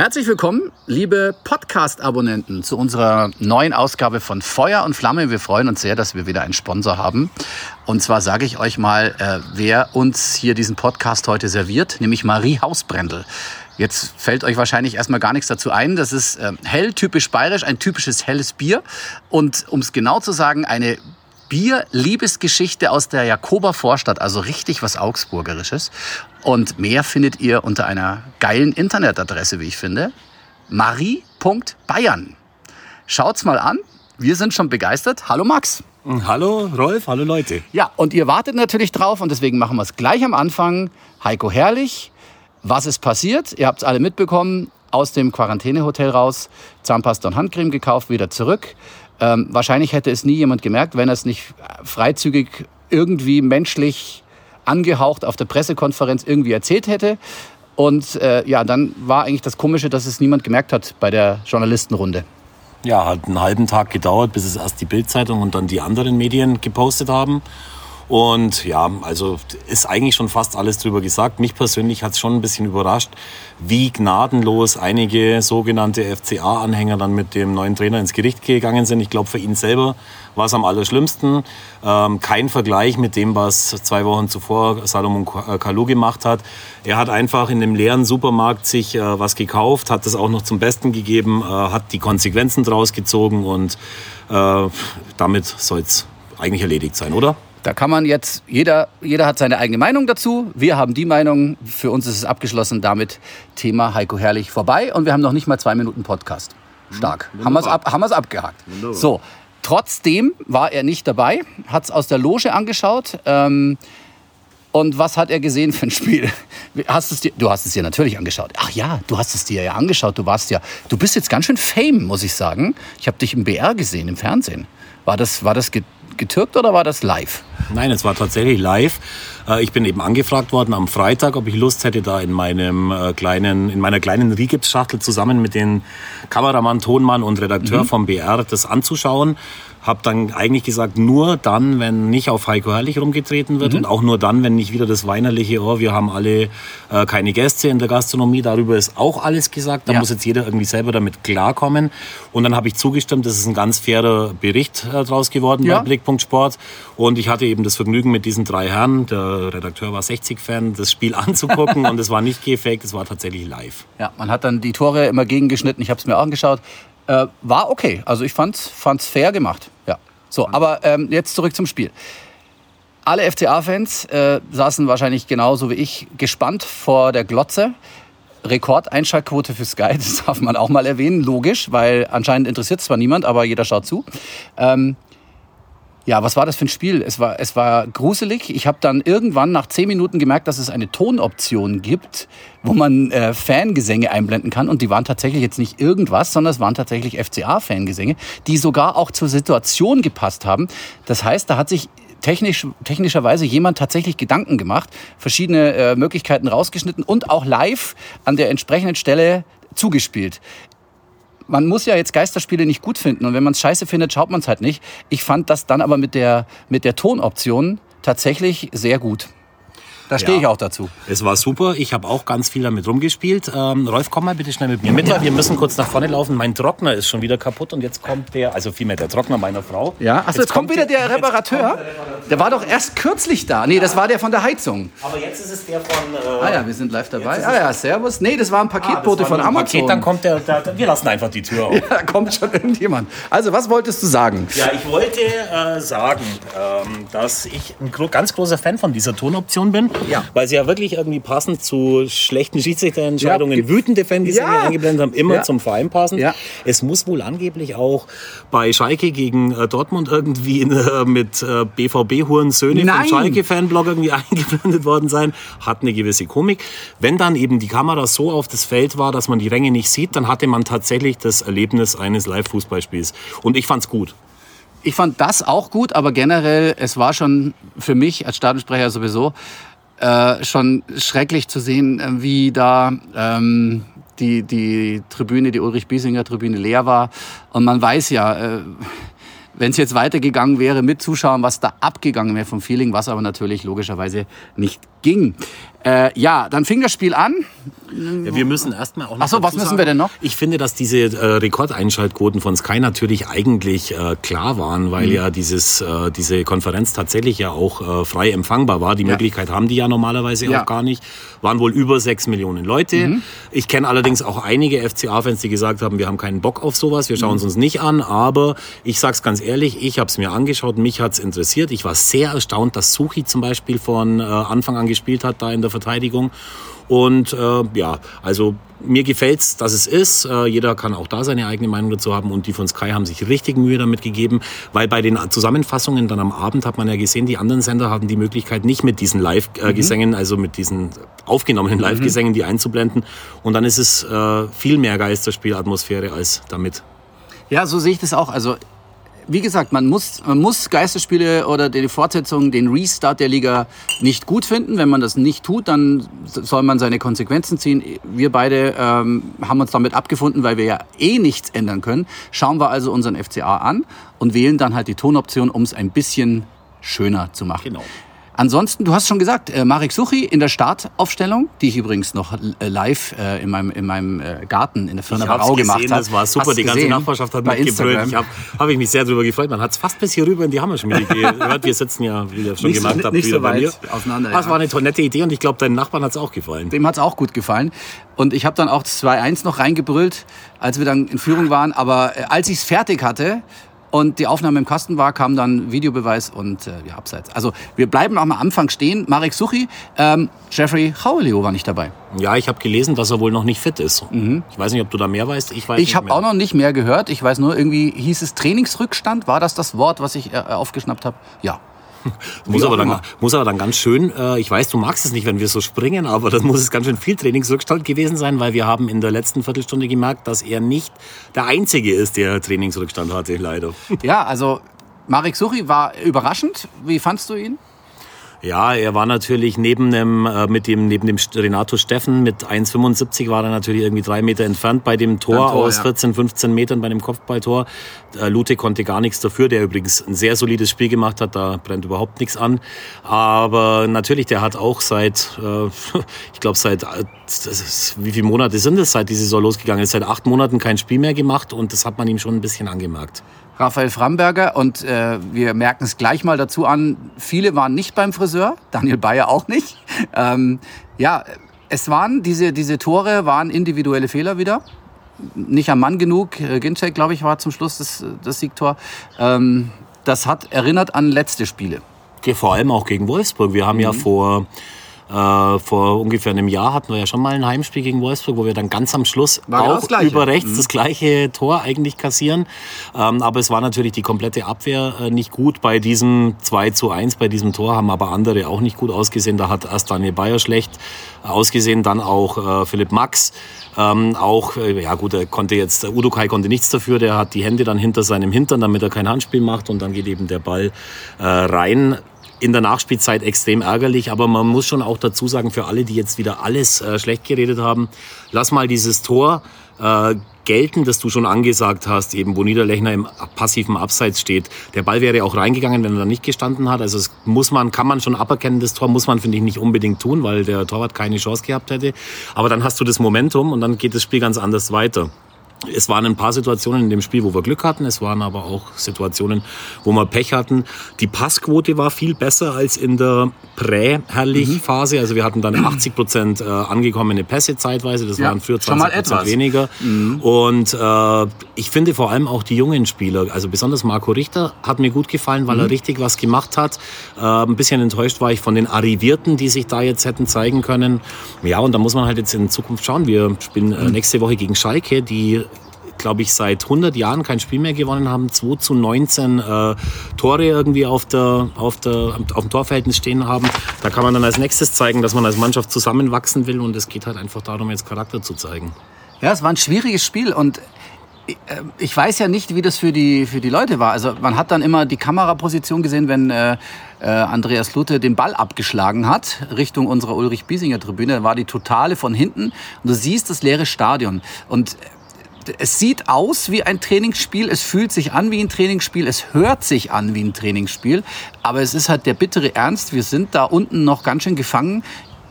Herzlich willkommen, liebe Podcast-Abonnenten, zu unserer neuen Ausgabe von Feuer und Flamme. Wir freuen uns sehr, dass wir wieder einen Sponsor haben. Und zwar sage ich euch mal, äh, wer uns hier diesen Podcast heute serviert, nämlich Marie Hausbrendel. Jetzt fällt euch wahrscheinlich erstmal gar nichts dazu ein. Das ist äh, hell, typisch bayerisch, ein typisches helles Bier. Und um es genau zu sagen, eine Bier-Liebesgeschichte aus der Jakober Vorstadt, also richtig was Augsburgerisches. Und mehr findet ihr unter einer geilen Internetadresse, wie ich finde. marie.bayern. Schaut's mal an. Wir sind schon begeistert. Hallo Max. Hallo Rolf, hallo Leute. Ja, und ihr wartet natürlich drauf und deswegen machen wir es gleich am Anfang. Heiko Herrlich, was ist passiert? Ihr habt es alle mitbekommen. Aus dem Quarantänehotel raus, Zahnpasta und Handcreme gekauft, wieder zurück. Ähm, wahrscheinlich hätte es nie jemand gemerkt, wenn er es nicht freizügig irgendwie menschlich angehaucht auf der Pressekonferenz irgendwie erzählt hätte. Und äh, ja, dann war eigentlich das Komische, dass es niemand gemerkt hat bei der Journalistenrunde. Ja, hat einen halben Tag gedauert, bis es erst die Bildzeitung und dann die anderen Medien gepostet haben. Und ja, also ist eigentlich schon fast alles drüber gesagt. Mich persönlich hat es schon ein bisschen überrascht, wie gnadenlos einige sogenannte FCA-Anhänger dann mit dem neuen Trainer ins Gericht gegangen sind. Ich glaube, für ihn selber war es am allerschlimmsten. Ähm, kein Vergleich mit dem, was zwei Wochen zuvor Salomon Kalou gemacht hat. Er hat einfach in einem leeren Supermarkt sich äh, was gekauft, hat das auch noch zum Besten gegeben, äh, hat die Konsequenzen draus gezogen und äh, damit soll es eigentlich erledigt sein, oder? Da kann man jetzt, jeder, jeder hat seine eigene Meinung dazu. Wir haben die Meinung, für uns ist es abgeschlossen, damit Thema Heiko Herrlich vorbei. Und wir haben noch nicht mal zwei Minuten Podcast. Stark. Hm, haben wir es ab, haben abgehakt. Wunderbar. So, trotzdem war er nicht dabei, hat es aus der Loge angeschaut. Ähm, und was hat er gesehen für ein Spiel? Hast es dir, du hast es dir natürlich angeschaut. Ach ja, du hast es dir ja angeschaut. Du warst ja, du bist jetzt ganz schön fame, muss ich sagen. Ich habe dich im BR gesehen, im Fernsehen. War das, war das getürkt oder war das live? Nein, es war tatsächlich live. Äh, ich bin eben angefragt worden am Freitag, ob ich Lust hätte, da in meinem äh, kleinen, in meiner kleinen Rigipsschachtel zusammen mit den Kameramann, Tonmann und Redakteur mhm. vom BR das anzuschauen. Habe dann eigentlich gesagt, nur dann, wenn nicht auf Heiko Herrlich rumgetreten wird mhm. und auch nur dann, wenn nicht wieder das weinerliche, oh, wir haben alle äh, keine Gäste in der Gastronomie, darüber ist auch alles gesagt. Da ja. muss jetzt jeder irgendwie selber damit klarkommen. Und dann habe ich zugestimmt, das ist ein ganz fairer Bericht äh, draus geworden ja. bei Blickpunkt Sport. Und ich hatte eben das Vergnügen mit diesen drei Herren, der Redakteur war 60-Fan, das Spiel anzugucken und es war nicht gefaked, es war tatsächlich live. Ja, man hat dann die Tore immer gegengeschnitten, ich habe es mir auch angeschaut. Äh, war okay. Also ich fand's, fand's fair gemacht. Ja. So, aber ähm, jetzt zurück zum Spiel. Alle FCA-Fans äh, saßen wahrscheinlich genauso wie ich gespannt vor der Glotze. Rekordeinschaltquote für Sky, das darf man auch mal erwähnen, logisch, weil anscheinend interessiert zwar niemand, aber jeder schaut zu. Ähm, ja, was war das für ein Spiel? Es war, es war gruselig. Ich habe dann irgendwann nach zehn Minuten gemerkt, dass es eine Tonoption gibt, wo man äh, Fangesänge einblenden kann. Und die waren tatsächlich jetzt nicht irgendwas, sondern es waren tatsächlich FCA-Fangesänge, die sogar auch zur Situation gepasst haben. Das heißt, da hat sich technisch, technischerweise jemand tatsächlich Gedanken gemacht, verschiedene äh, Möglichkeiten rausgeschnitten und auch live an der entsprechenden Stelle zugespielt man muss ja jetzt Geisterspiele nicht gut finden und wenn man es scheiße findet, schaut man es halt nicht. Ich fand das dann aber mit der, mit der Tonoption tatsächlich sehr gut. Da stehe ja. ich auch dazu. Es war super. Ich habe auch ganz viel damit rumgespielt. Ähm, Rolf, komm mal bitte schnell mit mir mit. Ja. Wir müssen kurz nach vorne laufen. Mein Trockner ist schon wieder kaputt und jetzt kommt der, also vielmehr der Trockner meiner Frau. Ja, achso, jetzt, jetzt kommt, wieder der Reparateur. Der, Reparateur. der war doch erst kürzlich da. Nee, das war der von der Heizung. Aber jetzt ist es der von. Äh, ah ja, wir sind live dabei. Ah ja, Servus. Nee, das war ein Paketbote ah, von Amazon. Paket, dann kommt der, der, wir lassen einfach die Tür auf. Ja, da kommt schon irgendjemand. Also, was wolltest du sagen? Ja, ich wollte äh, sagen, ähm, dass ich ein ganz großer Fan von dieser Tonoption bin, ja. weil sie ja wirklich irgendwie passend zu schlechten Schiedsrichterentscheidungen ja. wütende Fangesänge ja. eingeblendet haben, immer ja. zum Verein passen. Ja. Es muss wohl angeblich auch bei Schalke gegen äh, Dortmund irgendwie äh, mit äh, BVB-Hurensöhne vom Schalke-Fanblog irgendwie eingeblendet worden sein. Hat eine gewisse Komik. Wenn dann eben die Kamera so auf das Feld war, dass man die Ränge nicht sieht, dann hatte man tatsächlich das Erlebnis eines Live-Fußballspiels. Und ich fand's gut. Ich fand das auch gut, aber generell, es war schon für mich als Stadionsprecher sowieso äh, schon schrecklich zu sehen, äh, wie da ähm, die, die Tribüne, die Ulrich-Biesinger-Tribüne leer war. Und man weiß ja, äh, wenn es jetzt weitergegangen wäre mit Zuschauern, was da abgegangen wäre vom Feeling, was aber natürlich logischerweise nicht ging. Äh, ja, dann fing das Spiel an. Ja, wir müssen erstmal auch noch. Ach so, was müssen wir denn noch? Ich finde, dass diese äh, Rekordeinschaltquoten von Sky natürlich eigentlich äh, klar waren, weil Mhm. ja dieses, äh, diese Konferenz tatsächlich ja auch äh, frei empfangbar war. Die Möglichkeit haben die ja normalerweise Ja. Mhm. auch gar nicht. Waren wohl über sechs Millionen Leute. Ich kenne allerdings auch einige FCA-Fans, die gesagt haben, wir haben keinen Bock auf sowas, wir schauen es uns nicht an. Aber ich sag's ganz ehrlich, ich habe es mir angeschaut, mich hat's interessiert. Ich war sehr erstaunt, dass Suchi zum Beispiel von äh, Anfang an gespielt hat da in der Verteidigung. Und äh, ja, also mir gefällt's, dass es ist. Äh, jeder kann auch da seine eigene Meinung dazu haben. Und die von Sky haben sich richtig Mühe damit gegeben, weil bei den Zusammenfassungen dann am Abend hat man ja gesehen, die anderen Sender hatten die Möglichkeit, nicht mit diesen Live-Gesängen, also mit diesen aufgenommenen Live-Gesängen, die einzublenden. Und dann ist es äh, viel mehr Geisterspielatmosphäre als damit. Ja, so sehe ich das auch. Also, wie gesagt, man muss, man muss Geisterspiele oder die Fortsetzung, den Restart der Liga nicht gut finden. Wenn man das nicht tut, dann soll man seine Konsequenzen ziehen. Wir beide ähm, haben uns damit abgefunden, weil wir ja eh nichts ändern können. Schauen wir also unseren FCA an und wählen dann halt die Tonoption, um es ein bisschen schöner zu machen. Genau. Ansonsten, du hast schon gesagt, äh, Marek Suchi in der Startaufstellung, die ich übrigens noch äh, live äh, in meinem, in meinem äh, Garten in der hab's Barau gesehen, gemacht habe. das war super. Die ganze Nachbarschaft hat mitgebrüllt. Ich habe hab ich mich sehr darüber gefreut. Man hat es fast bis hier rüber in die Hammerschmiede gehört. Wir sitzen ja, wie ihr schon Nicht so- gemerkt habt, nicht wieder so bei mir. auseinander, Das ja. war eine tolle, nette Idee und ich glaube, deinen Nachbarn hat es auch gefallen. Dem hat's auch gut gefallen. Und ich habe dann auch das 2-1 noch reingebrüllt, als wir dann in Führung waren. Aber äh, als ich es fertig hatte und die Aufnahme im Kasten war, kam dann Videobeweis und äh, ja, abseits. Also wir bleiben am Anfang stehen. Marek Suchi, ähm, Jeffrey Howleo war nicht dabei. Ja, ich habe gelesen, dass er wohl noch nicht fit ist. Ich weiß nicht, ob du da mehr weißt. Ich weiß Mhm. Ich habe auch noch nicht mehr gehört. Ich weiß nur, irgendwie hieß es Trainingsrückstand. War das das Wort, was ich äh, aufgeschnappt habe? Ja. Muss aber, dann, muss aber dann ganz schön, äh, ich weiß, du magst es nicht, wenn wir so springen, aber dann muss es ganz schön viel Trainingsrückstand gewesen sein, weil wir haben in der letzten Viertelstunde gemerkt, dass er nicht der Einzige ist, der Trainingsrückstand hatte, leider. Ja, also Marek Suchi war überraschend. Wie fandst du ihn? Ja, er war natürlich neben dem, äh, mit dem, neben dem Renato Steffen mit 1,75 war er natürlich irgendwie drei Meter entfernt bei dem Tor, Tor, aus ja. 14, 15 Metern bei dem Kopfballtor. Äh, Lute konnte gar nichts dafür, der übrigens ein sehr solides Spiel gemacht hat, da brennt überhaupt nichts an. Aber natürlich, der hat auch seit, äh, ich glaube seit, äh, ist, wie viele Monate sind es, seit die Saison losgegangen ist, seit acht Monaten kein Spiel mehr gemacht und das hat man ihm schon ein bisschen angemerkt. Raphael Framberger und äh, wir merken es gleich mal dazu an, viele waren nicht beim Friseur, Daniel Bayer auch nicht. Ähm, ja, es waren, diese, diese Tore waren individuelle Fehler wieder. Nicht am Mann genug. Äh, Ginczek, glaube ich, war zum Schluss das, das Siegtor. Ähm, das hat erinnert an letzte Spiele. Ja, Vor allem auch gegen Wolfsburg. Wir haben Mhm. ja vor, äh, vor ungefähr einem Jahr hatten wir ja schon mal ein Heimspiel gegen Wolfsburg, wo wir dann ganz am Schluss War auch über rechts das gleiche Tor eigentlich kassieren. Ähm, aber es war natürlich die komplette Abwehr äh, nicht gut. Bei diesem 2 zu 1, bei diesem Tor haben aber andere auch nicht gut ausgesehen. Da hat erst Daniel Bayer schlecht ausgesehen, dann auch äh, Philipp Max. Ähm, auch, äh, ja gut, er konnte jetzt, Udo Kai konnte nichts dafür, der hat die Hände dann hinter seinem Hintern, damit er kein Handspiel macht und dann geht eben der Ball äh, rein. In der Nachspielzeit extrem ärgerlich, aber man muss schon auch dazu sagen, für alle, die jetzt wieder alles äh, schlecht geredet haben, lass mal dieses Tor äh, gelten, das du schon angesagt hast, eben wo Niederlechner im passiven Abseits steht. Der Ball wäre auch reingegangen, wenn er da nicht gestanden hat. Also es muss man, kann man schon aberkennen, das Tor muss man, finde ich, nicht unbedingt tun, weil der Torwart keine Chance gehabt hätte. Aber dann hast du das Momentum und dann geht das Spiel ganz anders weiter. Es waren ein paar Situationen in dem Spiel, wo wir Glück hatten. Es waren aber auch Situationen, wo wir Pech hatten. Die Passquote war viel besser als in der Prä-Herrlich-Phase. Also wir hatten dann 80 Prozent äh, angekommene Pässe zeitweise. Das Ja, waren früher schon mal 20 Prozent weniger. Und äh, ich finde vor allem auch die jungen Spieler, also besonders Marco Richter, hat mir gut gefallen, weil er richtig was gemacht hat. Äh, ein bisschen enttäuscht war ich von den Arrivierten, die sich da jetzt hätten zeigen können. Ja, und da muss man halt jetzt in Zukunft schauen. Wir spielen äh, nächste Woche gegen Schalke, die glaube ich, seit 100 Jahren kein Spiel mehr gewonnen haben, 2 zu 19 äh, Tore irgendwie auf, der, auf, der, auf dem Torverhältnis stehen haben. Da kann man dann als nächstes zeigen, dass man als Mannschaft zusammenwachsen will und es geht halt einfach darum, jetzt Charakter zu zeigen. Ja, es war ein schwieriges Spiel und äh, ich weiß ja nicht, wie das für die, für die Leute war. Also man hat dann immer die Kameraposition gesehen, wenn äh, äh, Andreas Lute den Ball abgeschlagen hat, Richtung unserer Ulrich-Biesinger-Tribüne. War die Totale von hinten und du siehst das leere Stadion. Und es sieht aus wie ein Trainingsspiel, es fühlt sich an wie ein Trainingsspiel, es hört sich an wie ein Trainingsspiel, aber es ist halt der bittere Ernst. Wir sind da unten noch ganz schön gefangen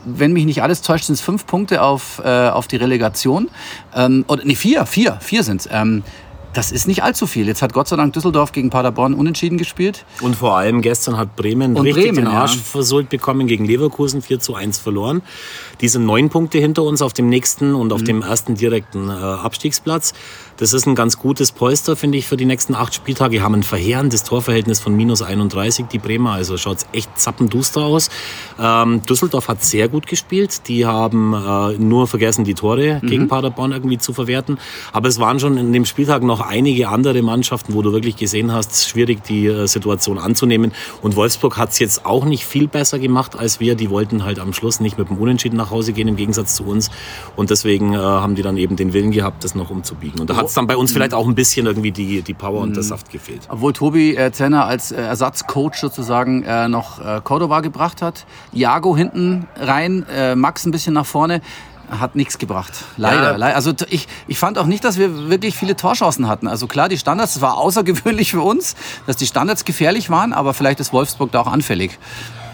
wenn mich nicht alles täuscht, sind es fünf Punkte auf, äh, auf die Relegation. Ähm, oder nee, vier, vier, vier sind es. Ähm, das ist nicht allzu viel. Jetzt hat Gott sei Dank Düsseldorf gegen Paderborn unentschieden gespielt. Und vor allem gestern hat Bremen Und richtig Bremen, den Arsch ja. versohlt bekommen gegen Leverkusen 4 zu 1 verloren. Die sind neun Punkte hinter uns auf dem nächsten und Mhm. auf dem ersten direkten äh, Abstiegsplatz. Das ist ein ganz gutes Polster, finde ich, für die nächsten acht Spieltage. Haben ein verheerendes Torverhältnis von minus 31, die Bremer. Also schaut's echt zappenduster aus. Ähm, Düsseldorf hat sehr gut gespielt. Die haben äh, nur vergessen, die Tore gegen Paderborn irgendwie zu verwerten. Aber es waren schon in dem Spieltag noch einige andere Mannschaften, wo du wirklich gesehen hast, schwierig die äh, Situation anzunehmen. Und Wolfsburg hat's jetzt auch nicht viel besser gemacht als wir. Die wollten halt am Schluss nicht mit dem Unentschieden nach Hause gehen, im Gegensatz zu uns. Und deswegen äh, haben die dann eben den Willen gehabt, das noch umzubiegen. Und da hat's dann bei uns vielleicht auch ein bisschen irgendwie die, die Power und der Saft gefehlt. Obwohl Tobi äh, Zenner als äh, Ersatzcoach sozusagen äh, noch äh, Cordoba gebracht hat. Jago hinten rein, äh, Max ein bisschen nach vorne. Hat nichts gebracht. Leider. Ja. Also ich, ich fand auch nicht, dass wir wirklich viele Torchancen hatten. Also klar, die Standards, das war außergewöhnlich für uns, dass die Standards gefährlich waren, aber vielleicht ist Wolfsburg da auch anfällig.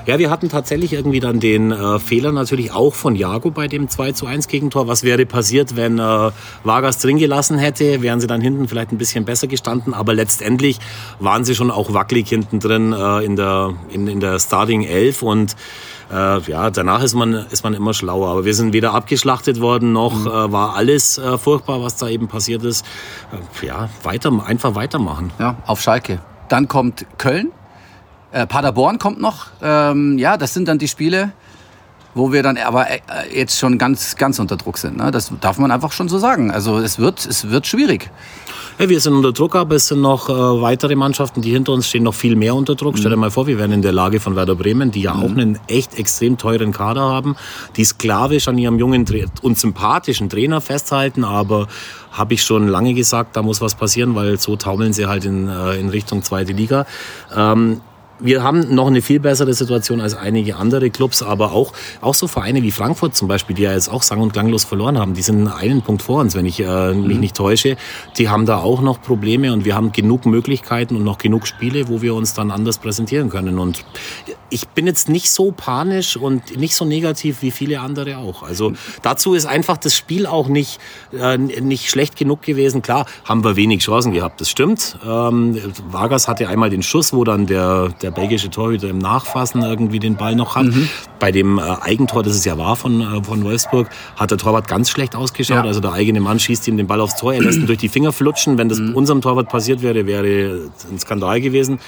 Ja, wir hatten tatsächlich irgendwie dann den äh, Fehler natürlich auch von Jago bei dem 2 zu 1 Gegentor. Was wäre passiert, wenn äh, Vargas drin gelassen hätte? Wären sie dann hinten vielleicht ein bisschen besser gestanden. Aber letztendlich waren sie schon auch wackelig hinten drin äh, in, der, in, in der Starting 11 und äh, ja, danach ist man, ist man immer schlauer. Aber wir sind weder abgeschlachtet worden, noch äh, war alles äh, furchtbar, was da eben passiert ist. Äh, ja, weiter, einfach weitermachen. Ja, auf Schalke. Dann kommt Köln. Äh, Paderborn kommt noch. Ähm, ja, das sind dann die Spiele, wo wir dann aber äh, jetzt schon ganz, ganz unter Druck sind. Ne? Das darf man einfach schon so sagen. Also es wird, es wird schwierig. Ja, wir sind unter Druck, aber es sind noch äh, weitere Mannschaften, die hinter uns stehen, noch viel mehr unter Druck. Stell dir mal vor, wir wären in der Lage von Werder Bremen, die ja auch einen echt extrem teuren Kader haben, die sklavisch an ihrem jungen und sympathischen Trainer festhalten, aber habe ich schon lange gesagt, da muss was passieren, weil so taumeln sie halt in, äh, in Richtung zweite Liga. Ähm, wir haben noch eine viel bessere Situation als einige andere Clubs, aber auch, auch so Vereine wie Frankfurt zum Beispiel, die ja jetzt auch sang- und klanglos verloren haben, die sind einen Punkt vor uns, wenn ich äh, mich nicht täusche. Die haben da auch noch Probleme und wir haben genug Möglichkeiten und noch genug Spiele, wo wir uns dann anders präsentieren können. Und ich bin jetzt nicht so panisch und nicht so negativ wie viele andere auch. Also dazu ist einfach das Spiel auch nicht, äh, nicht schlecht genug gewesen. Klar, haben wir wenig Chancen gehabt, das stimmt. Ähm, Vargas hatte einmal den Schuss, wo dann der, der belgische Torhüter im Nachfassen irgendwie den Ball noch hat. Bei dem äh, Eigentor, das es ja war von, äh, von Wolfsburg, hat der Torwart ganz schlecht ausgeschaut. Ja. Also der eigene Mann schießt ihm den Ball aufs Tor, er lässt ihn durch die Finger flutschen. Wenn das unserem Torwart passiert wäre, wäre ein Skandal gewesen.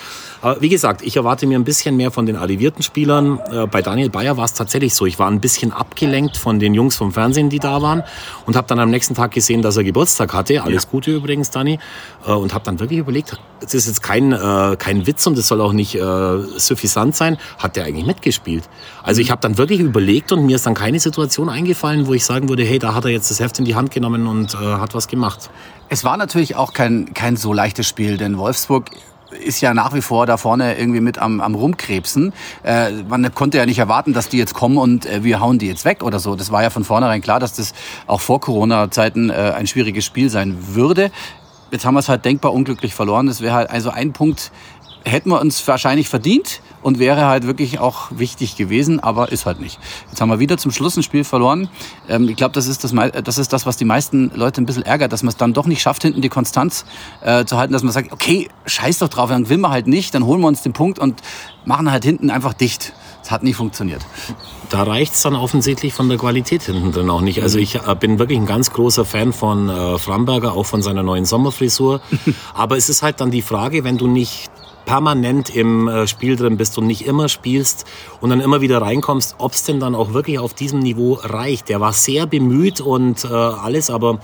Aber wie gesagt, ich erwarte mir ein bisschen mehr von den arrivierten Spielern. Äh, Bei Daniel Bayer war es tatsächlich so. Ich war ein bisschen abgelenkt von den Jungs vom Fernsehen, die da waren und habe dann am nächsten Tag gesehen, dass er Geburtstag hatte. Alles Gute übrigens, Dani. Äh, Und habe dann wirklich überlegt, das ist jetzt kein, äh, kein Witz und das soll auch nicht äh, suffisant sein. Hat der eigentlich mitgespielt? Also ich habe dann wirklich überlegt und mir ist dann keine Situation eingefallen, wo ich sagen würde, hey, da hat er jetzt das Heft in die Hand genommen und äh, hat was gemacht. Es war natürlich auch kein, kein so leichtes Spiel, denn Wolfsburg ist ja nach wie vor da vorne irgendwie mit am, am Rumkrebsen. Äh, man konnte ja nicht erwarten, dass die jetzt kommen und äh, wir hauen die jetzt weg oder so. Das war ja von vornherein klar, dass das auch vor Corona-Zeiten äh, ein schwieriges Spiel sein würde. Jetzt haben wir es halt denkbar unglücklich verloren. Das wäre halt also ein Punkt, hätten wir uns wahrscheinlich verdient und wäre halt wirklich auch wichtig gewesen, aber ist halt nicht. Jetzt haben wir wieder zum Schluss ein Spiel verloren. Ähm, ich glaube, das, ist das, mei- das ist das, was die meisten Leute ein bisschen ärgert, dass man es dann doch nicht schafft, hinten die Konstanz äh, zu halten, dass man sagt, okay, scheiß doch drauf, dann will man halt nicht, dann holen wir uns den Punkt und machen halt hinten einfach dicht. Das hat nie funktioniert. da reicht's dann offensichtlich von der Qualität hinten drin auch nicht. Also ich äh, bin wirklich ein ganz großer Fan von äh, Framberger, auch von seiner neuen Sommerfrisur. Aber es ist halt dann die Frage, wenn du nicht permanent im äh, Spiel drin bist und nicht immer spielst und dann immer wieder reinkommst, ob's denn dann auch wirklich auf diesem Niveau reicht. Der war sehr bemüht und äh, alles, aber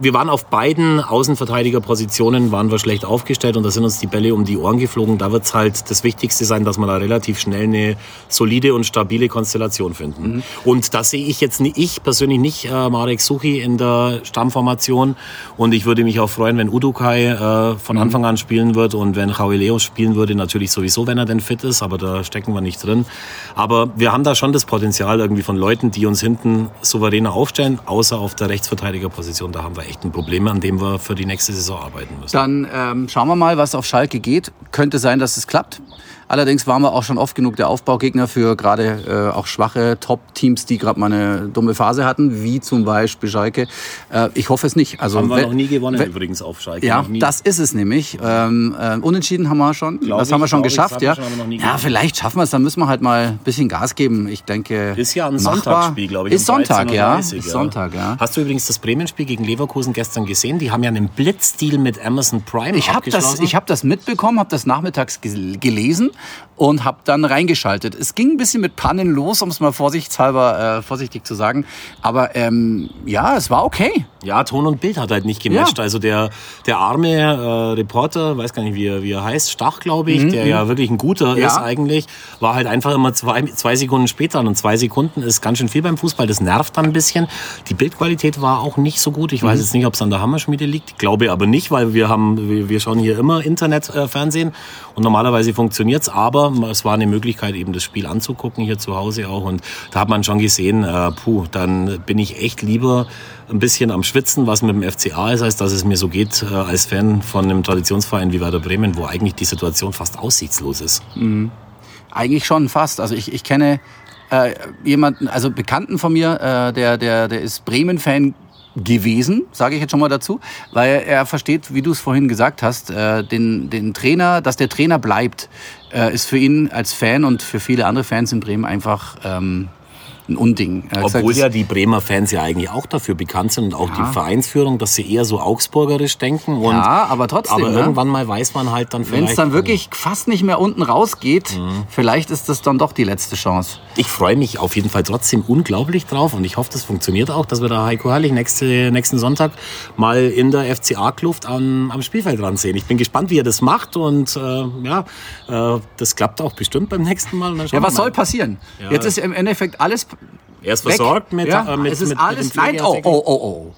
wir waren auf beiden Außenverteidigerpositionen waren wir schlecht aufgestellt und da sind uns die Bälle um die Ohren geflogen. Da wird's halt das Wichtigste sein, dass wir da relativ schnell eine solide und stabile Konstellation finden. Und da sehe ich jetzt nie, ich persönlich nicht äh, Marek Suchi in der Stammformation und ich würde mich auch freuen, wenn Udukai äh, von Anfang an spielen wird und wenn Leos spielen würde, natürlich sowieso, wenn er denn fit ist, aber da stecken wir nicht drin. Aber wir haben da schon das Potenzial irgendwie von Leuten, die uns hinten souveräner aufstellen, außer auf der Rechtsverteidigerposition, da haben wir aber echt ein Problem, an dem wir für die nächste Saison arbeiten müssen. Dann ähm, schauen wir mal, was auf Schalke geht. Könnte sein, dass es klappt. Allerdings waren wir auch schon oft genug der Aufbaugegner für gerade äh, auch schwache Top-Teams, die gerade mal eine dumme Phase hatten, wie zum Beispiel Schalke. Äh, ich hoffe es nicht. Also, haben wir noch nie gewonnen wenn, übrigens auf Schalke. Ja, das ist es nämlich. Ähm, äh, unentschieden haben wir schon. Glaub das ich, haben wir schon geschafft. Ja, schon, ja vielleicht schaffen wir es. Dann müssen wir halt mal ein bisschen Gas geben. Ich denke. Ist ja ein Sonntagsspiel, glaube ich. Ist Sonntag, ja. Ist Sonntag, ja. Hast du übrigens das Bremen-Spiel gegen Leverkusen gestern gesehen? Die haben ja einen Blitzdeal mit Amazon Prime ich hab das, Ich habe das mitbekommen, habe das nachmittags gelesen und habe dann reingeschaltet. Es ging ein bisschen mit Pannen los, um es mal vorsichtshalber äh, vorsichtig zu sagen. Aber ähm, ja, es war okay. Ja, Ton und Bild hat halt nicht gematcht. Ja. Also der, der arme äh, Reporter, weiß gar nicht, wie er, wie er heißt, Stach, glaube ich, mhm. der ja mhm. wirklich ein guter ja. ist eigentlich, war halt einfach immer zwei, zwei Sekunden später. Und zwei Sekunden ist ganz schön viel beim Fußball. Das nervt dann ein bisschen. Die Bildqualität war auch nicht so gut. Ich mhm. weiß jetzt nicht, ob es an der Hammerschmiede liegt. Ich glaube aber nicht, weil wir haben, wir, wir schauen hier immer Internetfernsehen äh, und normalerweise funktioniert's. Aber es war eine Möglichkeit, eben das Spiel anzugucken hier zu Hause auch. Und da hat man schon gesehen, äh, puh, dann bin ich echt lieber ein bisschen am Schwitzen, was mit dem FCA ist, als dass es mir so geht äh, als Fan von einem Traditionsverein wie Werder Bremen, wo eigentlich die Situation fast aussichtslos ist. Mhm. Eigentlich schon fast. Also ich, ich kenne äh, jemanden, also Bekannten von mir, äh, der, der, der ist Bremen-Fan gewesen, sage ich jetzt schon mal dazu, weil er versteht, wie du es vorhin gesagt hast, äh, den, den Trainer, dass der Trainer bleibt, äh, ist für ihn als Fan und für viele andere Fans in Bremen einfach ähm, ein Unding. Obwohl ja die Bremer Fans ja eigentlich auch dafür bekannt sind und auch ja. die Vereinsführung, dass sie eher so augsburgerisch denken. Und, ja, aber trotzdem. Aber ne? irgendwann mal weiß man halt dann vielleicht. Wenn es dann wirklich fast nicht mehr unten rausgeht, mhm. vielleicht ist das dann doch die letzte Chance. Ich freue mich auf jeden Fall trotzdem unglaublich drauf und ich hoffe, das funktioniert auch, dass wir da Heiko Herrlich nächste, nächsten Sonntag mal in der FCA-Kluft am, am Spielfeld dran sehen. Ich bin gespannt, wie er das macht und äh, ja, äh, das klappt auch bestimmt beim nächsten Mal. ja, was soll passieren? Ja. Jetzt ist im Endeffekt alles er ist versorgt mit, ja, äh, mit, es ist mit, alles, mit Nein, oh, oh, oh, oh.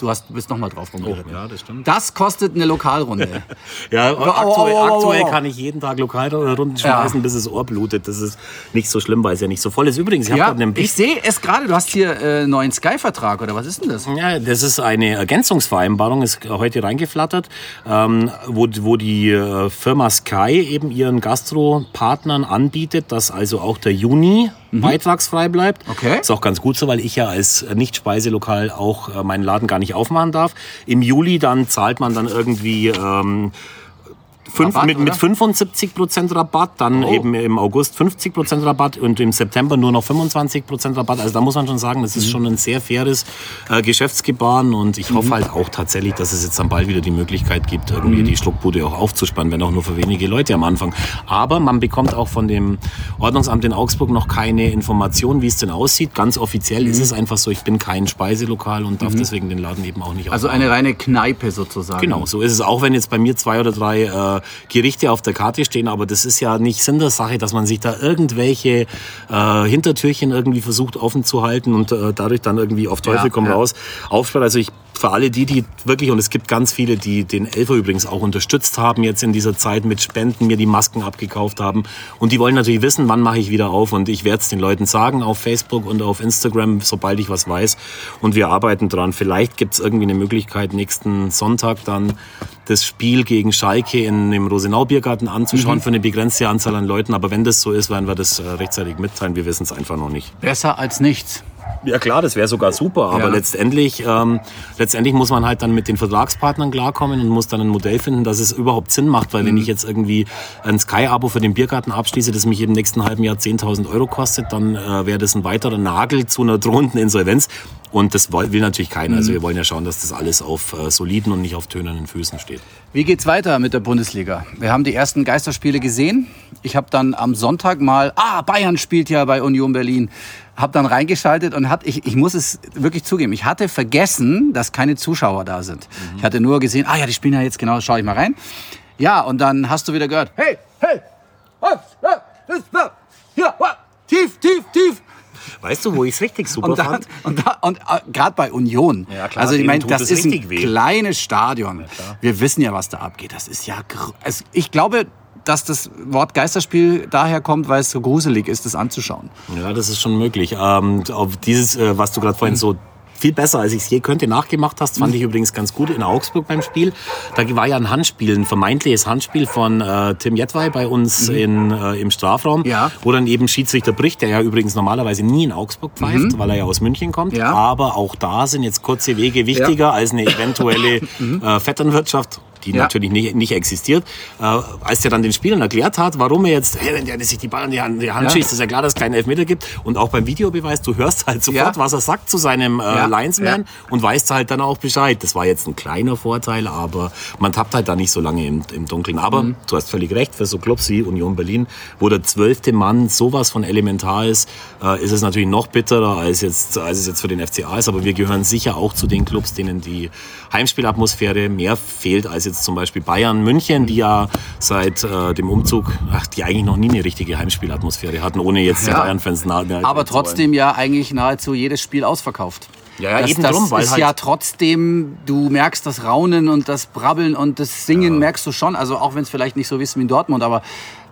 Du, hast, bist nochmal drauf rumgeritten. Oh, ja, das stimmt. Das kostet eine Lokalrunde. ja, oh, aktuell, oh, oh, aktuell, kann ich jeden Tag Lokalrunden schmeißen, ja. bis das Ohr blutet. Das ist nicht so schlimm, weil es ja nicht so voll ist. Übrigens, ich, ja, ich sehe es gerade, du hast hier äh, neuen Sky-Vertrag, oder was ist denn das? Ja, das ist eine Ergänzungsvereinbarung, ist heute reingeflattert, ähm, wo, wo die äh, Firma Sky eben ihren Gastropartnern anbietet, dass also auch der Juni mhm. beitragsfrei bleibt. Okay. Ist auch ganz gut so, weil ich ja als Nicht-Speiselokal auch äh, meinen Laden gar nicht aufmachen darf. Im Juli dann zahlt man dann irgendwie ähm, Fünf, Rabatt, mit, mit 75 Prozent Rabatt, dann oh. eben im August 50 Prozent Rabatt und im September nur noch 25 Prozent Rabatt. Also da muss man schon sagen, das ist mhm. schon ein sehr faires äh, Geschäftsgebaren und ich mhm. hoffe halt auch tatsächlich, dass es jetzt dann bald wieder die Möglichkeit gibt, irgendwie mhm. die Schluckbude auch aufzuspannen, wenn auch nur für wenige Leute am Anfang. Aber man bekommt auch von dem Ordnungsamt in Augsburg noch keine Information, wie es denn aussieht. Ganz offiziell ist mhm. es einfach so, ich bin kein Speiselokal und darf mhm. deswegen den Laden eben auch nicht Also eine reine Kneipe sozusagen. Genau, so ist es auch, wenn jetzt bei mir zwei oder drei äh, Gerichte auf der Karte stehen, aber das ist ja nicht Sinn der Sache, dass man sich da irgendwelche äh, Hintertürchen irgendwie versucht offen zu halten und äh, dadurch dann irgendwie auf Teufel komm ja. raus aufsperrt. Also ich für alle die, die wirklich, und es gibt ganz viele, die den Elfer übrigens auch unterstützt haben jetzt in dieser Zeit mit Spenden, mir die Masken abgekauft haben. Und die wollen natürlich wissen, wann mache ich wieder auf. Und ich werde es den Leuten sagen auf Facebook und auf Instagram, sobald ich was weiß. Und wir arbeiten dran. Vielleicht gibt es irgendwie eine Möglichkeit, nächsten Sonntag dann das Spiel gegen Schalke in dem Rosenau-Biergarten anzuschauen mhm. für eine begrenzte Anzahl an Leuten. Aber wenn das so ist, werden wir das äh, rechtzeitig mitteilen. Wir wissen es einfach noch nicht. Besser als nichts. Ja klar, das wäre sogar super, aber ja. letztendlich, ähm, letztendlich muss man halt dann mit den Vertragspartnern klarkommen und muss dann ein Modell finden, dass es überhaupt Sinn macht, weil mhm. wenn ich jetzt irgendwie ein Sky-Abo für den Biergarten abschließe, das mich im nächsten halben Jahr 10.000 Euro kostet, dann äh, wäre das ein weiterer Nagel zu einer drohenden Insolvenz. Und das will natürlich keiner. Also mhm. wir wollen ja schauen, dass das alles auf äh, soliden und nicht auf tönernen Füßen steht. Wie geht's weiter mit der Bundesliga? Wir haben die ersten Geisterspiele gesehen. Ich habe dann am Sonntag mal, ah, Bayern spielt ja bei Union Berlin. Hab dann reingeschaltet und hat, ich, ich muss es wirklich zugeben, ich hatte vergessen, dass keine Zuschauer da sind. Mhm. Ich hatte nur gesehen, ah ja, die spielen ja jetzt genau, schau ich mal rein. Ja, und dann hast du wieder gehört, hey, hey, ja, tief, tief, tief. Weißt du, wo ich es richtig super und da, fand? Und, da, und äh, gerade bei Union. Ja, klar, also ich meine, das ist ein weh. kleines Stadion. Ja, Wir wissen ja, was da abgeht. Das ist ja, also ich glaube, dass das Wort Geisterspiel daher kommt, weil es so gruselig ist, das anzuschauen. Ja, das ist schon möglich. Ähm, auf dieses, äh, was du gerade vorhin so viel besser, als ich es je könnte, nachgemacht hast. Fand ich übrigens ganz gut in Augsburg beim Spiel. Da war ja ein Handspiel, ein vermeintliches Handspiel von äh, Tim Jetwey bei uns mhm. in, äh, im Strafraum, ja. wo dann eben Schiedsrichter bricht, der ja übrigens normalerweise nie in Augsburg pfeift, mhm. weil er ja aus München kommt. Ja. Aber auch da sind jetzt kurze Wege wichtiger ja. als eine eventuelle mhm. äh, Vetternwirtschaft die ja. natürlich nicht, nicht existiert, äh, als der dann den Spielern erklärt hat, warum er jetzt, hey, wenn der sich die Ball in die Hand, die Hand ja. schießt, ist ja klar, dass es keinen Elfmeter gibt. Und auch beim Videobeweis, du hörst halt sofort, ja. was er sagt zu seinem äh, Linesman und weißt halt dann auch Bescheid. Das war jetzt ein kleiner Vorteil, aber man tappt halt da nicht so lange im, im Dunkeln. Aber mhm. du hast völlig recht, für so Clubs wie Union Berlin, wo der zwölfte Mann sowas von elementar ist, äh, ist es natürlich noch bitterer, als, jetzt, als es jetzt für den FCA ist. Aber wir gehören sicher auch zu den Clubs, denen die Heimspielatmosphäre mehr fehlt als jetzt zum Beispiel Bayern München, die ja seit äh, dem Umzug, ach, die eigentlich noch nie eine richtige Heimspielatmosphäre hatten, ohne jetzt ja. die Bayern-Fans nahe. Aber trotzdem ja eigentlich nahezu jedes Spiel ausverkauft. Ja, ja das, eben das drum, weil ist halt ja trotzdem, du merkst das Raunen und das Brabbeln und das Singen ja. merkst du schon. Also auch wenn es vielleicht nicht so ist wie in Dortmund, aber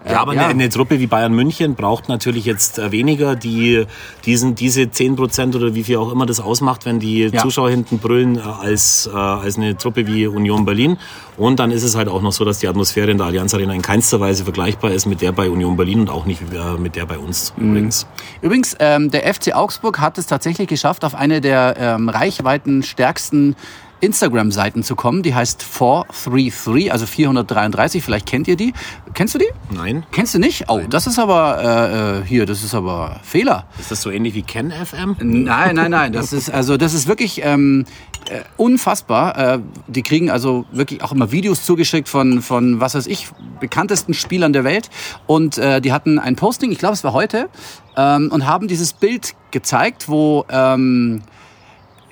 ja, aber ja. Eine, eine, Truppe wie Bayern München braucht natürlich jetzt äh, weniger, die diesen, diese 10 Prozent oder wie viel auch immer das ausmacht, wenn die ja. Zuschauer hinten brüllen, äh, als, äh, als eine Truppe wie Union Berlin. Und dann ist es halt auch noch so, dass die Atmosphäre in der Allianz Arena in keinster Weise vergleichbar ist mit der bei Union Berlin und auch nicht mit der bei uns mhm. übrigens. Übrigens, ähm, der FC Augsburg hat es tatsächlich geschafft, auf eine der ähm, reichweitenstärksten Instagram-Seiten zu kommen. Die heißt 433, also 433. Vielleicht kennt ihr die. Kennst du die? Nein. Kennst du nicht? Oh, das ist aber äh, äh hier, das ist aber Fehler. Ist das so ähnlich wie Ken FM? Nein, nein, nein. Das ist also das ist wirklich ähm, äh, unfassbar. Äh, die kriegen also wirklich auch immer Videos zugeschickt von von was weiß ich bekanntesten Spielern der Welt und äh, die hatten ein Posting, ich glaube es war heute, ähm, und haben dieses Bild gezeigt, wo ähm,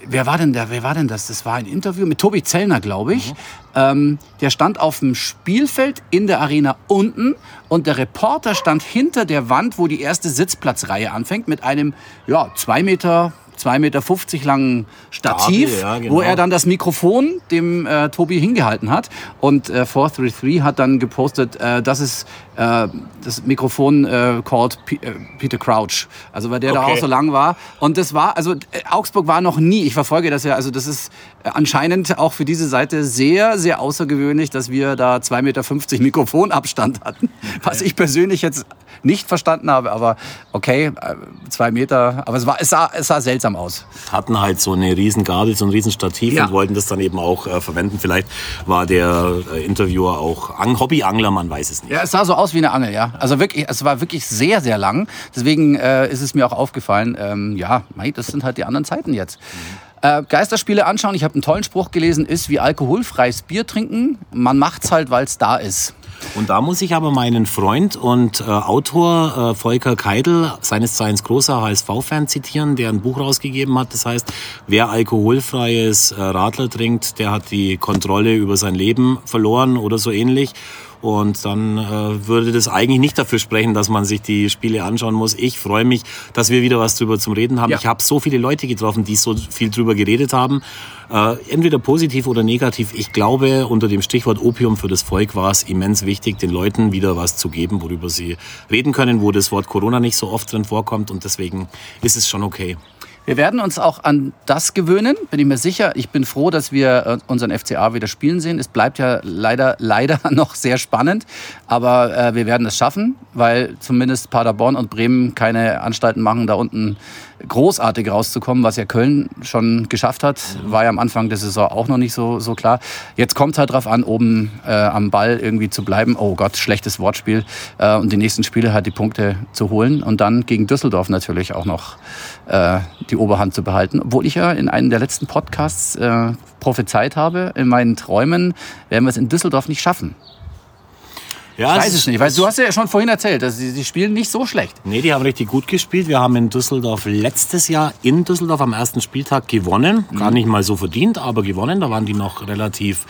wer war denn da? Wer war denn das? Das war ein Interview mit Tobi Zellner, glaube ich. Mhm. Ähm, der stand auf dem Spielfeld in der Arena unten und der Reporter stand hinter der Wand, wo die erste Sitzplatzreihe anfängt, mit einem ja zwei Meter 2,50 Meter langen Stativ, ja, genau. wo er dann das Mikrofon dem äh, Tobi hingehalten hat. Und äh, 433 hat dann gepostet, äh, das ist äh, das Mikrofon äh, called P äh, Peter Crouch. Also weil der okay. da auch so lang war. Und das war, also äh, Augsburg war noch nie, ich verfolge das ja, also das ist äh, anscheinend auch für diese Seite sehr, sehr außergewöhnlich, dass wir da 2,50 Meter Mikrofonabstand hatten. Was ich persönlich jetzt nicht verstanden habe, aber okay, zwei Meter, aber es, war, es, sah, es sah seltsam aus. Hatten halt so eine riesen Gabel, so ein riesen Stativ ja. und wollten das dann eben auch äh, verwenden. Vielleicht war der äh, Interviewer auch Ang Hobbyangler, man weiß es nicht. Ja, es sah so aus wie eine Angel, ja. Also wirklich, es war wirklich sehr, sehr lang. Deswegen äh, ist es mir auch aufgefallen, ähm, ja, mei, das sind halt die anderen Zeiten jetzt. Mhm. Äh, Geisterspiele anschauen, ich habe einen tollen Spruch gelesen, ist wie alkoholfreies Bier trinken. Man macht's halt, weil es da ist. Und da muss ich aber meinen Freund und äh, Autor äh, Volker Keidel, seines Zeichens großer HSV-Fan, zitieren, der ein Buch rausgegeben hat. Das heißt, wer alkoholfreies äh, Radler trinkt, der hat die Kontrolle über sein Leben verloren oder so ähnlich. Und dann äh, würde das eigentlich nicht dafür sprechen, dass man sich die Spiele anschauen muss. Ich freue mich, dass wir wieder was drüber zum Reden haben. Ja. Ich habe so viele Leute getroffen, die so viel drüber geredet haben. Äh, entweder positiv oder negativ. Ich glaube, unter dem Stichwort Opium für das Volk war es immens wichtig, den Leuten wieder was zu geben, worüber sie reden können, wo das Wort Corona nicht so oft drin vorkommt. Und deswegen ist es schon okay. Wir werden uns auch an das gewöhnen, bin ich mir sicher. Ich bin froh, dass wir äh, unseren FCA wieder spielen sehen. Es bleibt ja leider, leider noch sehr spannend, aber äh, wir werden es schaffen, weil zumindest Paderborn und Bremen keine Anstalten machen, da unten großartig rauszukommen, was ja Köln schon geschafft hat. War ja am Anfang der Saison auch noch nicht so, so klar. Jetzt kommt es halt drauf an, oben äh, am Ball irgendwie zu bleiben. Oh Gott, schlechtes Wortspiel. Äh, und die nächsten Spiele halt die Punkte zu holen und dann gegen Düsseldorf natürlich auch noch äh, die Oberhand zu behalten. Obwohl ich ja in einem der letzten Podcasts äh, prophezeit habe, in meinen Träumen werden wir es in Düsseldorf nicht schaffen. Ja, ich weiß es nicht, weil du hast ja schon vorhin erzählt, dass sie, sie spielen nicht so schlecht. Nee, die haben richtig gut gespielt. Wir haben in Düsseldorf letztes Jahr in Düsseldorf am ersten Spieltag gewonnen. Gar mhm. nicht mal so verdient, aber gewonnen. Da waren die noch relativ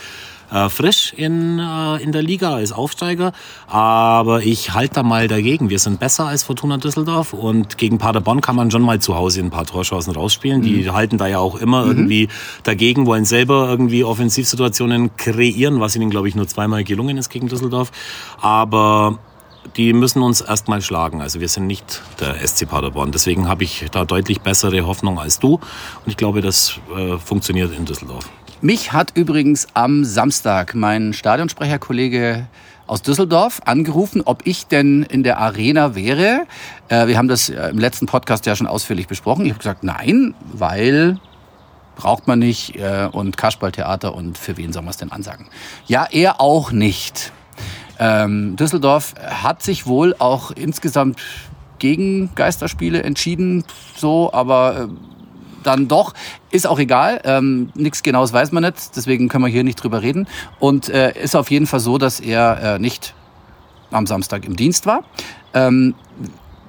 äh, frisch in, äh, in der Liga als Aufsteiger. Aber ich halte da mal dagegen. Wir sind besser als Fortuna Düsseldorf und gegen Paderborn kann man schon mal zu Hause ein paar Torchancen rausspielen. Mhm. Die halten da ja auch immer mhm. irgendwie dagegen, wollen selber irgendwie Offensivsituationen kreieren, was ihnen, glaube ich, nur zweimal gelungen ist gegen Düsseldorf. Aber die müssen uns erstmal schlagen. Also wir sind nicht der SC Paderborn. Deswegen habe ich da deutlich bessere Hoffnung als du. Und ich glaube, das äh, funktioniert in Düsseldorf. Mich hat übrigens am Samstag mein Stadionsprecherkollege aus Düsseldorf angerufen, ob ich denn in der Arena wäre. Äh, wir haben das äh, im letzten Podcast ja schon ausführlich besprochen. Ich habe gesagt, nein, weil braucht man nicht äh, und Kasperltheater und für wen soll man es denn ansagen? Ja, er auch nicht. Ähm, Düsseldorf hat sich wohl auch insgesamt gegen Geisterspiele entschieden, so, aber dann doch. Ist auch egal. Ähm, Nichts Genaues weiß man nicht. Deswegen können wir hier nicht drüber reden. Und äh, ist auf jeden Fall so, dass er äh, nicht am Samstag im Dienst war. Ähm,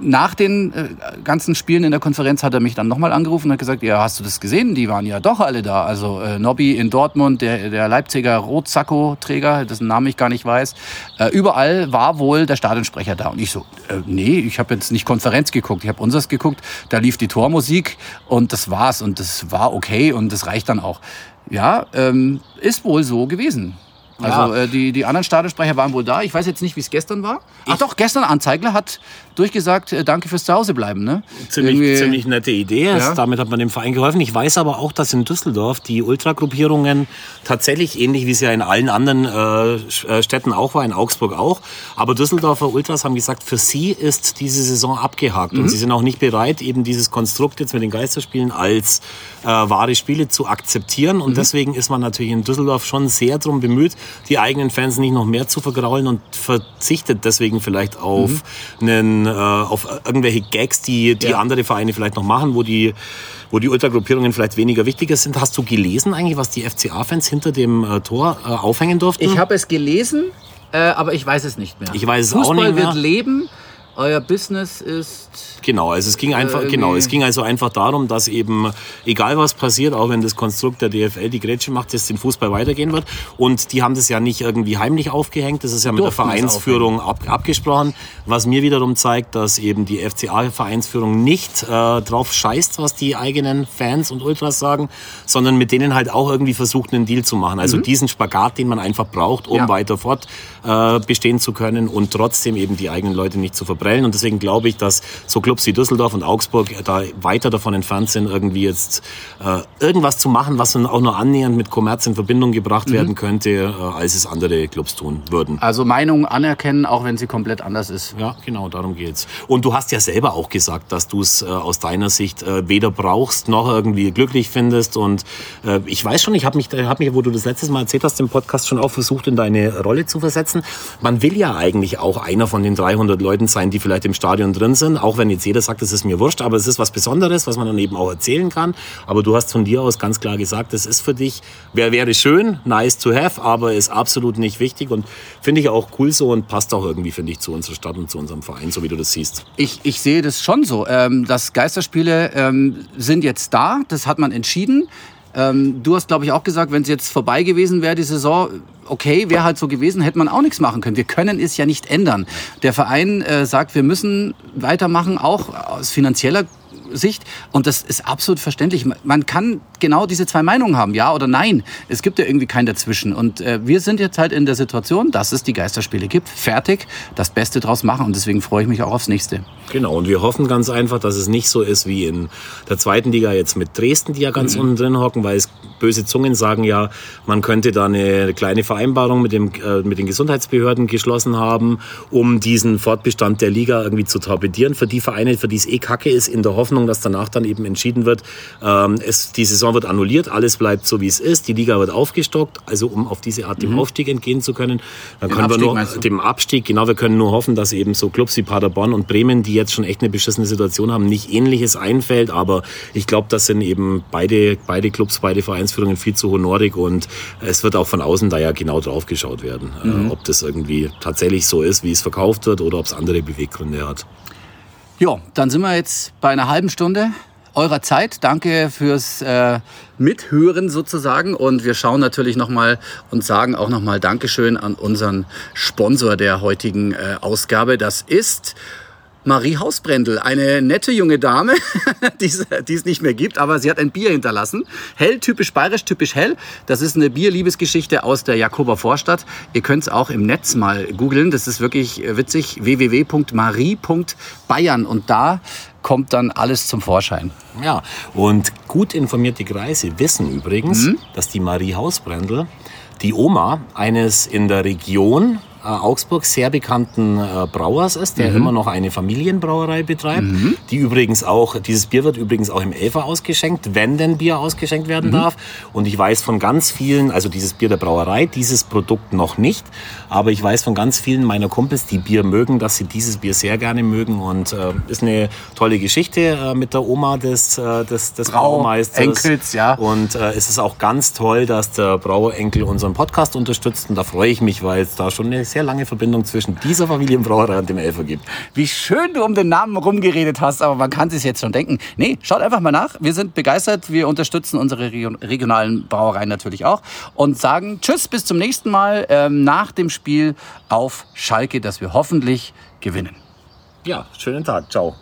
nach den äh, ganzen Spielen in der Konferenz hat er mich dann nochmal angerufen und hat gesagt, ja, hast du das gesehen? Die waren ja doch alle da. Also äh, Nobby in Dortmund, der, der Leipziger Rotsacko-Träger, dessen Namen ich gar nicht weiß. Äh, überall war wohl der Stadionsprecher da. Und ich so, äh, nee, ich habe jetzt nicht Konferenz geguckt, ich habe unseres geguckt. Da lief die Tormusik und das war's. Und das war okay und das reicht dann auch. Ja, ähm, ist wohl so gewesen. Also ja. äh, die, die anderen Stadionsprecher waren wohl da. Ich weiß jetzt nicht, wie es gestern war. Ach doch, gestern Anzeigler hat durchgesagt, äh, danke fürs Zuhausebleiben. Ne? Ziemlich, ziemlich nette Idee. Ja. Damit hat man dem Verein geholfen. Ich weiß aber auch, dass in Düsseldorf die Ultragruppierungen tatsächlich ähnlich wie es ja in allen anderen äh, äh, Städten auch war, in Augsburg auch. Aber Düsseldorfer Ultras haben gesagt, für sie ist diese Saison abgehakt. Mhm. Und sie sind auch nicht bereit, eben dieses Konstrukt jetzt mit den Geisterspielen als äh, wahre Spiele zu akzeptieren. Und mhm. deswegen ist man natürlich in Düsseldorf schon sehr darum bemüht, die eigenen Fans nicht noch mehr zu vergraulen und verzichtet deswegen vielleicht auf, mhm. einen, äh, auf irgendwelche Gags, die, die ja. andere Vereine vielleicht noch machen, wo die wo die Ultragruppierungen vielleicht weniger wichtiger sind. Hast du gelesen eigentlich, was die FCA-Fans hinter dem äh, Tor äh, aufhängen durften? Ich habe es gelesen, äh, aber ich weiß es nicht mehr. Ich weiß es Fußball auch nicht mehr. wird leben euer Business ist. Genau, also es ging einfach, äh, genau, es ging also einfach darum, dass eben, egal was passiert, auch wenn das Konstrukt der DFL die Grätsche macht, dass den Fußball weitergehen wird. Und die haben das ja nicht irgendwie heimlich aufgehängt, das ist ja mit der Vereinsführung ab, abgesprochen, was mir wiederum zeigt, dass eben die FCA-Vereinsführung nicht äh, drauf scheißt, was die eigenen Fans und Ultras sagen, sondern mit denen halt auch irgendwie versucht, einen Deal zu machen. Also mhm. diesen Spagat, den man einfach braucht, um ja. weiter fort äh, bestehen zu können und trotzdem eben die eigenen Leute nicht zu verbrennen prellen. Und deswegen glaube ich, dass so Clubs wie Düsseldorf und Augsburg da weiter davon entfernt sind, irgendwie jetzt äh, irgendwas zu machen, was dann auch nur annähernd mit Kommerz in Verbindung gebracht mhm. werden könnte, äh, als es andere Clubs tun würden. Also Meinung anerkennen, auch wenn sie komplett anders ist. Ja, genau, darum geht's. Und du hast ja selber auch gesagt, dass du es äh, aus deiner Sicht äh, weder brauchst noch irgendwie glücklich findest. Und äh, ich weiß schon, ich habe mich, hab mich, wo du das letztes Mal erzählt hast, im Podcast schon auch versucht, in deine Rolle zu versetzen. Man will ja eigentlich auch einer von den 300 Leuten sein, die die vielleicht im Stadion drin sind, auch wenn jetzt jeder sagt, es ist mir wurscht, aber es ist was Besonderes, was man dann eben auch erzählen kann. Aber du hast von dir aus ganz klar gesagt, es ist für dich, wer wäre schön, nice to have, aber ist absolut nicht wichtig und finde ich auch cool so und passt auch irgendwie, finde ich, zu unserer Stadt und zu unserem Verein, so wie du das siehst. Ich, ich sehe das schon so. Ähm, dass Geisterspiele ähm, sind jetzt da, das hat man entschieden. Ähm, du hast, glaube ich, auch gesagt, wenn es jetzt vorbei gewesen wäre, die Saison, okay, wäre halt so gewesen, hätte man auch nichts machen können. Wir können es ja nicht ändern. Der Verein äh, sagt, wir müssen weitermachen, auch aus finanzieller Sicht. Und das ist absolut verständlich. Man kann genau diese zwei Meinungen haben, ja oder nein. Es gibt ja irgendwie keinen dazwischen. Und äh, wir sind jetzt halt in der Situation, dass es die Geisterspiele gibt. Fertig, das Beste draus machen. Und deswegen freue ich mich auch aufs nächste. Genau, und wir hoffen ganz einfach, dass es nicht so ist wie in der zweiten Liga jetzt mit Dresden, die ja ganz mhm. unten drin hocken, weil es böse Zungen sagen ja, man könnte da eine kleine Vereinbarung mit, dem, äh, mit den Gesundheitsbehörden geschlossen haben, um diesen Fortbestand der Liga irgendwie zu torpedieren. Für die Vereine, für die es eh kacke ist, in der Hoffnung, dass danach dann eben entschieden wird, ähm, es, die Saison wird annulliert, alles bleibt so, wie es ist, die Liga wird aufgestockt, also um auf diese Art dem mhm. Aufstieg entgehen zu können. Dann können Abstieg, wir nur, dem Abstieg, genau, wir können nur hoffen, dass eben so Clubs wie Paderborn und Bremen, die jetzt schon echt eine beschissene Situation haben, nicht ähnliches einfällt, aber ich glaube, das sind eben beide, beide Clubs, beide Vereinsführungen viel zu honorig und es wird auch von außen da ja genau drauf geschaut werden, äh, mhm. äh, ob das irgendwie tatsächlich so ist, wie es verkauft wird oder ob es andere Beweggründe hat. Ja, dann sind wir jetzt bei einer halben Stunde eurer Zeit. Danke fürs äh, Mithören sozusagen. Und wir schauen natürlich nochmal und sagen auch nochmal Dankeschön an unseren Sponsor der heutigen äh, Ausgabe. Das ist Marie Hausbrendel, eine nette junge Dame, die es nicht mehr gibt, aber sie hat ein Bier hinterlassen. Hell, typisch bayerisch, typisch hell. Das ist eine Bierliebesgeschichte aus der Jakober Vorstadt. Ihr könnt es auch im Netz mal googeln. Das ist wirklich witzig. www.marie.bayern und da kommt dann alles zum Vorschein. Ja, und gut informierte Kreise wissen übrigens, mhm. dass die Marie Hausbrendel die Oma eines in der Region äh, Augsburg sehr bekannten äh, Brauers ist, der mhm. immer noch eine Familienbrauerei betreibt, mhm. die übrigens auch, dieses Bier wird übrigens auch im Elfer ausgeschenkt, wenn denn Bier ausgeschenkt werden mhm. darf. Und ich weiß von ganz vielen, also dieses Bier der Brauerei, dieses Produkt noch nicht, aber ich weiß von ganz vielen meiner Kumpels, die Bier mögen, dass sie dieses Bier sehr gerne mögen und äh, ist eine tolle Geschichte äh, mit der Oma des, äh, des, des Braumeisters. Enkels, ja. Und äh, es ist auch ganz toll, dass der Brauerenkel unseren Podcast unterstützt und da freue ich mich, weil es da schon eine sehr lange Verbindung zwischen dieser Familienbrauerei und dem Elfer gibt. Wie schön du um den Namen rumgeredet hast, aber man kann sich jetzt schon denken. Nee, schaut einfach mal nach. Wir sind begeistert. Wir unterstützen unsere regionalen Brauereien natürlich auch und sagen Tschüss, bis zum nächsten Mal ähm, nach dem Spiel auf Schalke, das wir hoffentlich gewinnen. Ja, schönen Tag. Ciao.